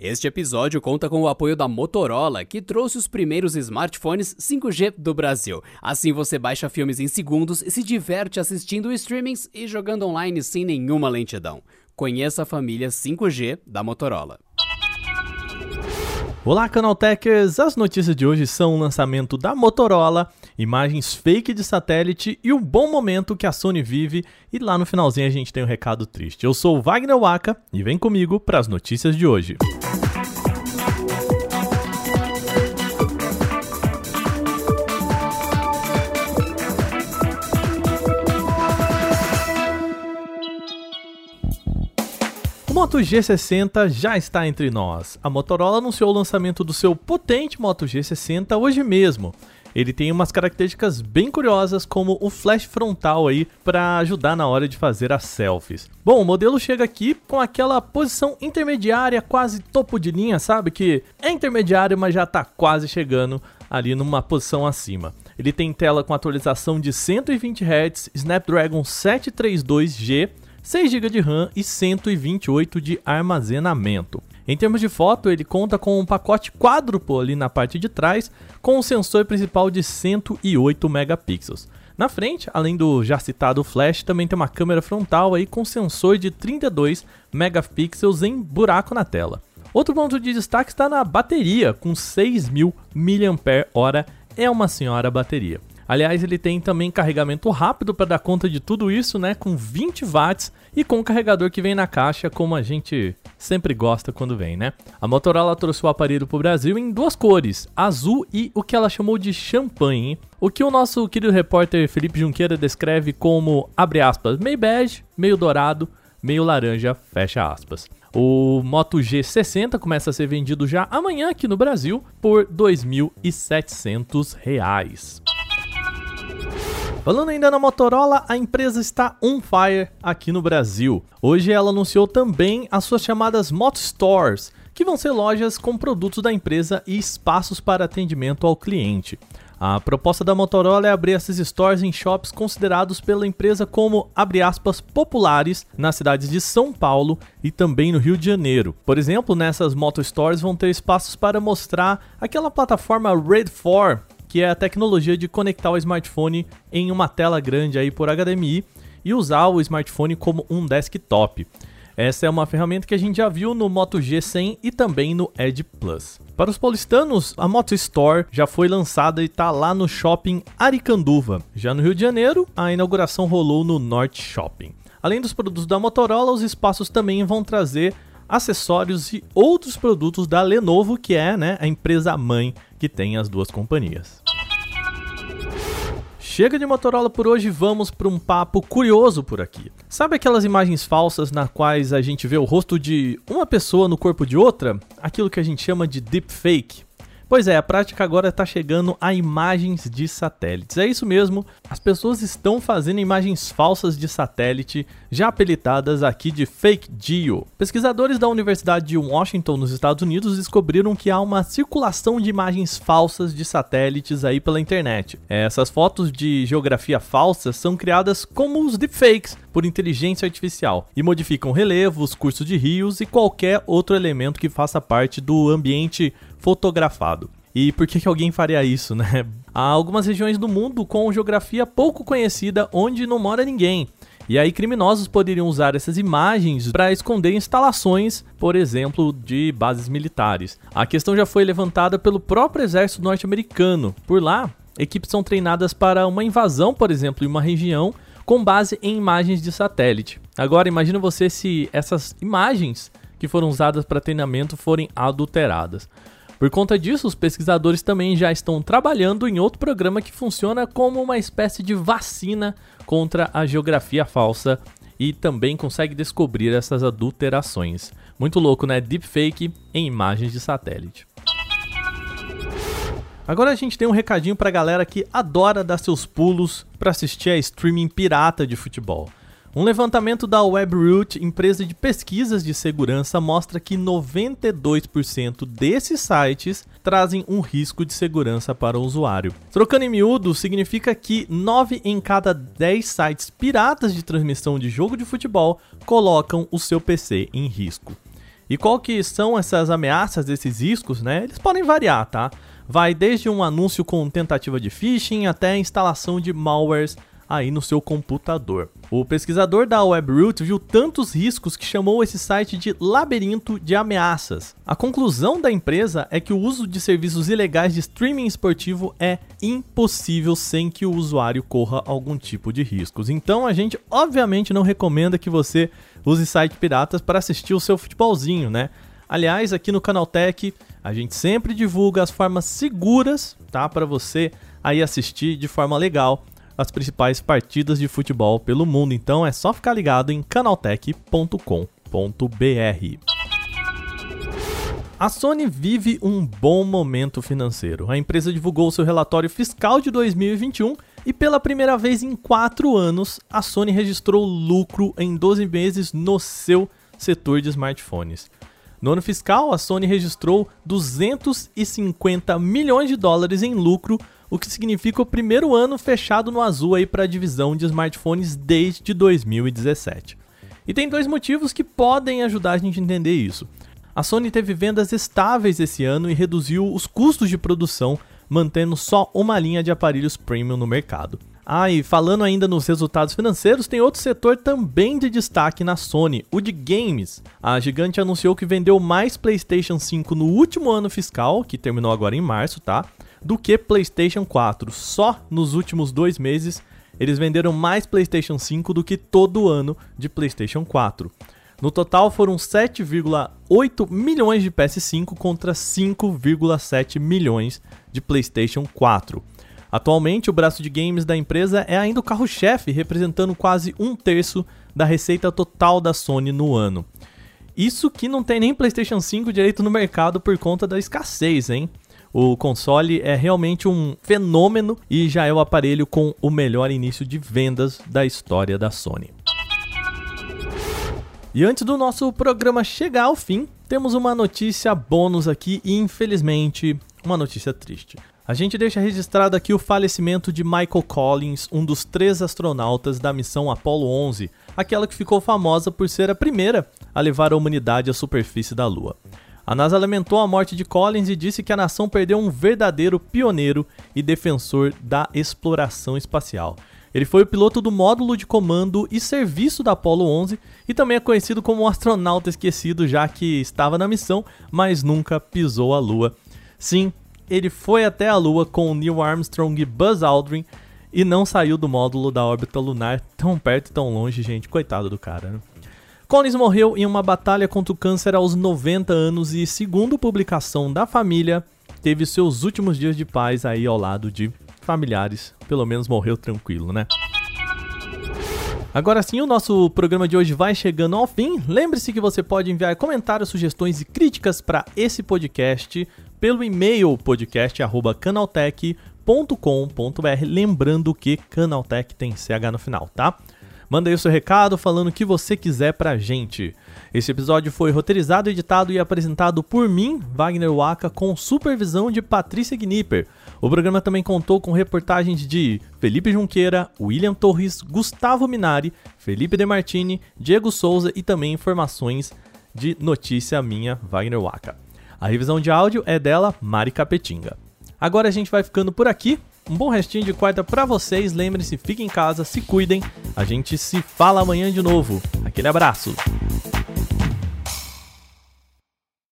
Este episódio conta com o apoio da Motorola, que trouxe os primeiros smartphones 5G do Brasil. Assim você baixa filmes em segundos e se diverte assistindo streamings e jogando online sem nenhuma lentidão. Conheça a família 5G da Motorola. Olá, Canaltechers! As notícias de hoje são o lançamento da Motorola, imagens fake de satélite e o bom momento que a Sony vive. E lá no finalzinho a gente tem um recado triste. Eu sou o Wagner Waka e vem comigo para as notícias de hoje. Moto G60 já está entre nós. A Motorola anunciou o lançamento do seu potente Moto G60 hoje mesmo. Ele tem umas características bem curiosas, como o flash frontal aí para ajudar na hora de fazer as selfies. Bom, o modelo chega aqui com aquela posição intermediária, quase topo de linha, sabe? Que é intermediário, mas já está quase chegando ali numa posição acima. Ele tem tela com atualização de 120 Hz, Snapdragon 732G 6 GB de RAM e 128 de armazenamento. Em termos de foto, ele conta com um pacote quádruplo ali na parte de trás, com um sensor principal de 108 megapixels. Na frente, além do já citado flash, também tem uma câmera frontal aí com sensor de 32 megapixels em buraco na tela. Outro ponto de destaque está na bateria, com 6.000 mAh, é uma senhora bateria. Aliás, ele tem também carregamento rápido para dar conta de tudo isso, né? Com 20 watts e com o carregador que vem na caixa, como a gente sempre gosta quando vem, né? A Motorola trouxe o aparelho para o Brasil em duas cores, azul e o que ela chamou de champanhe. O que o nosso querido repórter Felipe Junqueira descreve como, abre aspas, meio bege, meio dourado, meio laranja, fecha aspas. O Moto G60 começa a ser vendido já amanhã aqui no Brasil por R$ 2.700. Falando ainda na Motorola, a empresa está on fire aqui no Brasil. Hoje ela anunciou também as suas chamadas Moto Stores, que vão ser lojas com produtos da empresa e espaços para atendimento ao cliente. A proposta da Motorola é abrir essas stores em shops considerados pela empresa como, abre aspas, populares nas cidades de São Paulo e também no Rio de Janeiro. Por exemplo, nessas Moto Stores vão ter espaços para mostrar aquela plataforma Red 4 que é a tecnologia de conectar o smartphone em uma tela grande aí por HDMI e usar o smartphone como um desktop. Essa é uma ferramenta que a gente já viu no Moto G100 e também no Edge Plus. Para os paulistanos, a Moto Store já foi lançada e está lá no shopping Aricanduva. Já no Rio de Janeiro, a inauguração rolou no Norte Shopping. Além dos produtos da Motorola, os espaços também vão trazer acessórios e outros produtos da Lenovo, que é né, a empresa mãe que tem as duas companhias. Chega de Motorola por hoje, vamos para um papo curioso por aqui. Sabe aquelas imagens falsas na quais a gente vê o rosto de uma pessoa no corpo de outra? Aquilo que a gente chama de deepfake. Pois é, a prática agora está chegando a imagens de satélites. É isso mesmo, as pessoas estão fazendo imagens falsas de satélite, já apelidadas aqui de fake geo. Pesquisadores da Universidade de Washington, nos Estados Unidos, descobriram que há uma circulação de imagens falsas de satélites aí pela internet. Essas fotos de geografia falsa são criadas como os deepfakes por inteligência artificial e modificam relevos, cursos de rios e qualquer outro elemento que faça parte do ambiente fotografado. E por que, que alguém faria isso, né? Há algumas regiões do mundo com geografia pouco conhecida onde não mora ninguém. E aí criminosos poderiam usar essas imagens para esconder instalações, por exemplo, de bases militares. A questão já foi levantada pelo próprio exército norte-americano. Por lá, equipes são treinadas para uma invasão, por exemplo, em uma região com base em imagens de satélite. Agora imagine você se essas imagens que foram usadas para treinamento forem adulteradas. Por conta disso, os pesquisadores também já estão trabalhando em outro programa que funciona como uma espécie de vacina contra a geografia falsa e também consegue descobrir essas adulterações. Muito louco, né? Deepfake em imagens de satélite. Agora a gente tem um recadinho pra galera que adora dar seus pulos para assistir a streaming pirata de futebol. Um levantamento da WebRoot, empresa de pesquisas de segurança, mostra que 92% desses sites trazem um risco de segurança para o usuário. Trocando em miúdo, significa que 9 em cada 10 sites piratas de transmissão de jogo de futebol colocam o seu PC em risco. E qual que são essas ameaças desses riscos, né? Eles podem variar, tá? Vai desde um anúncio com tentativa de phishing até a instalação de malwares aí no seu computador. O pesquisador da WebRoot viu tantos riscos que chamou esse site de labirinto de ameaças. A conclusão da empresa é que o uso de serviços ilegais de streaming esportivo é impossível sem que o usuário corra algum tipo de riscos. Então a gente obviamente não recomenda que você use sites piratas para assistir o seu futebolzinho, né? Aliás, aqui no Canaltech a gente sempre divulga as formas seguras, tá, para você aí assistir de forma legal as principais partidas de futebol pelo mundo. Então é só ficar ligado em canaltech.com.br. A Sony vive um bom momento financeiro. A empresa divulgou seu relatório fiscal de 2021 e, pela primeira vez em 4 anos, a Sony registrou lucro em 12 meses no seu setor de smartphones. No ano fiscal, a Sony registrou 250 milhões de dólares em lucro, o que significa o primeiro ano fechado no azul para a divisão de smartphones desde 2017. E tem dois motivos que podem ajudar a gente a entender isso. A Sony teve vendas estáveis esse ano e reduziu os custos de produção, mantendo só uma linha de aparelhos premium no mercado. Ah, e falando ainda nos resultados financeiros, tem outro setor também de destaque na Sony, o de games. A gigante anunciou que vendeu mais PlayStation 5 no último ano fiscal, que terminou agora em março, tá? do que PlayStation 4. Só nos últimos dois meses eles venderam mais PlayStation 5 do que todo ano de PlayStation 4. No total foram 7,8 milhões de PS5 contra 5,7 milhões de PlayStation 4. Atualmente, o braço de games da empresa é ainda o carro-chefe, representando quase um terço da receita total da Sony no ano. Isso que não tem nem PlayStation 5 direito no mercado por conta da escassez, hein? O console é realmente um fenômeno e já é o aparelho com o melhor início de vendas da história da Sony. E antes do nosso programa chegar ao fim, temos uma notícia bônus aqui e infelizmente uma notícia triste. A gente deixa registrado aqui o falecimento de Michael Collins, um dos três astronautas da missão Apollo 11, aquela que ficou famosa por ser a primeira a levar a humanidade à superfície da Lua. A NASA lamentou a morte de Collins e disse que a nação perdeu um verdadeiro pioneiro e defensor da exploração espacial. Ele foi o piloto do módulo de comando e serviço da Apollo 11 e também é conhecido como um astronauta esquecido, já que estava na missão, mas nunca pisou a Lua. Sim, ele foi até a Lua com Neil Armstrong e Buzz Aldrin e não saiu do módulo da órbita lunar tão perto e tão longe, gente. Coitado do cara, né? Collins morreu em uma batalha contra o câncer aos 90 anos e, segundo publicação da família, teve seus últimos dias de paz aí ao lado de familiares. Pelo menos morreu tranquilo, né? Agora sim, o nosso programa de hoje vai chegando ao fim. Lembre-se que você pode enviar comentários, sugestões e críticas para esse podcast pelo e-mail podcast@canaltech.com.br, lembrando que Canaltech tem CH no final, tá? Manda aí o seu recado falando o que você quiser pra gente. Esse episódio foi roteirizado, editado e apresentado por mim, Wagner Waka, com supervisão de Patrícia Gnipper. O programa também contou com reportagens de Felipe Junqueira, William Torres, Gustavo Minari, Felipe Demartini, Diego Souza e também informações de notícia minha, Wagner Waka. A revisão de áudio é dela, Mari Capetinga. Agora a gente vai ficando por aqui. Um bom restinho de quarta para vocês. Lembrem-se, fiquem em casa, se cuidem. A gente se fala amanhã de novo. Aquele abraço.